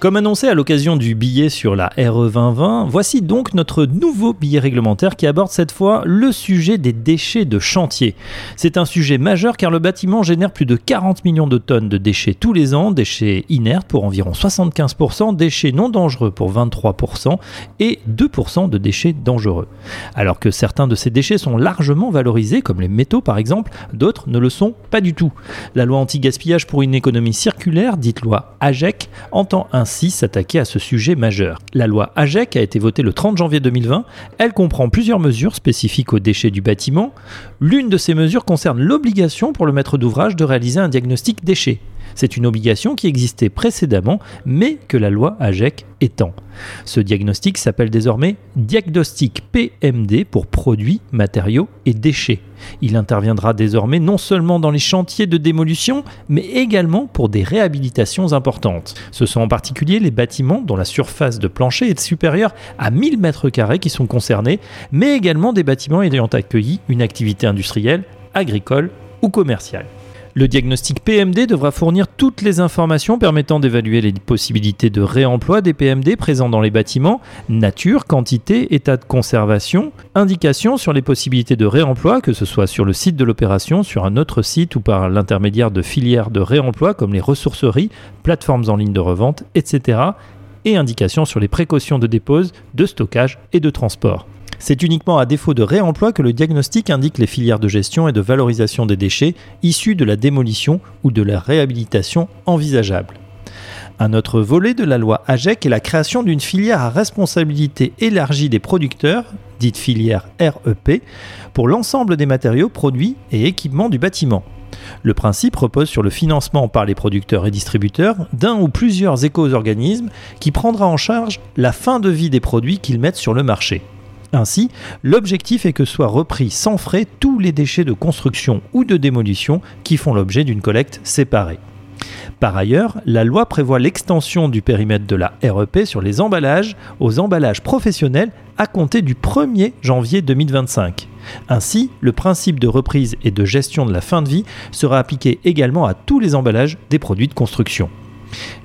Comme annoncé à l'occasion du billet sur la RE 2020, voici donc notre nouveau billet réglementaire qui aborde cette fois le sujet des déchets de chantier. C'est un sujet majeur car le bâtiment génère plus de 40 millions de tonnes de déchets tous les ans, déchets inertes pour environ 75%, déchets non dangereux pour 23% et 2% de déchets dangereux. Alors que certains de ces déchets sont largement valorisés, comme les métaux par exemple, d'autres ne le sont pas du tout. La loi anti-gaspillage pour une économie circulaire, dite loi AGEC, entend ainsi s'attaquer à ce sujet majeur. La loi AGEC a été votée le 30 janvier 2020. Elle comprend plusieurs mesures spécifiques aux déchets du bâtiment. L'une de ces mesures concerne l'obligation pour le maître d'ouvrage de réaliser un diagnostic déchets. C'est une obligation qui existait précédemment, mais que la loi AGEC étend. Ce diagnostic s'appelle désormais diagnostic PMD pour produits, matériaux et déchets. Il interviendra désormais non seulement dans les chantiers de démolition, mais également pour des réhabilitations importantes. Ce sont en particulier les bâtiments dont la surface de plancher est supérieure à 1000 m2 qui sont concernés, mais également des bâtiments ayant accueilli une activité industrielle, agricole ou commerciale. Le diagnostic PMD devra fournir toutes les informations permettant d'évaluer les possibilités de réemploi des PMD présents dans les bâtiments, nature, quantité, état de conservation, indications sur les possibilités de réemploi, que ce soit sur le site de l'opération, sur un autre site ou par l'intermédiaire de filières de réemploi comme les ressourceries, plateformes en ligne de revente, etc. Et indications sur les précautions de dépose, de stockage et de transport. C'est uniquement à défaut de réemploi que le diagnostic indique les filières de gestion et de valorisation des déchets issus de la démolition ou de la réhabilitation envisageable. Un autre volet de la loi AGEC est la création d'une filière à responsabilité élargie des producteurs, dite filière REP, pour l'ensemble des matériaux, produits et équipements du bâtiment. Le principe repose sur le financement par les producteurs et distributeurs d'un ou plusieurs éco-organismes qui prendra en charge la fin de vie des produits qu'ils mettent sur le marché. Ainsi, l'objectif est que soient repris sans frais tous les déchets de construction ou de démolition qui font l'objet d'une collecte séparée. Par ailleurs, la loi prévoit l'extension du périmètre de la REP sur les emballages aux emballages professionnels à compter du 1er janvier 2025. Ainsi, le principe de reprise et de gestion de la fin de vie sera appliqué également à tous les emballages des produits de construction.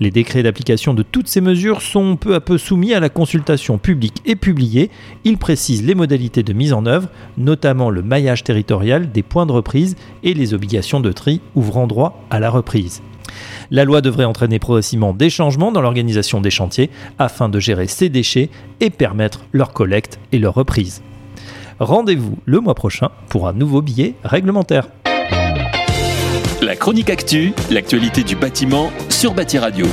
Les décrets d'application de toutes ces mesures sont peu à peu soumis à la consultation publique et publiés. Ils précisent les modalités de mise en œuvre, notamment le maillage territorial des points de reprise et les obligations de tri ouvrant droit à la reprise. La loi devrait entraîner progressivement des changements dans l'organisation des chantiers afin de gérer ces déchets et permettre leur collecte et leur reprise. Rendez-vous le mois prochain pour un nouveau billet réglementaire. La chronique actu, l'actualité du bâtiment sur Bâti Radio.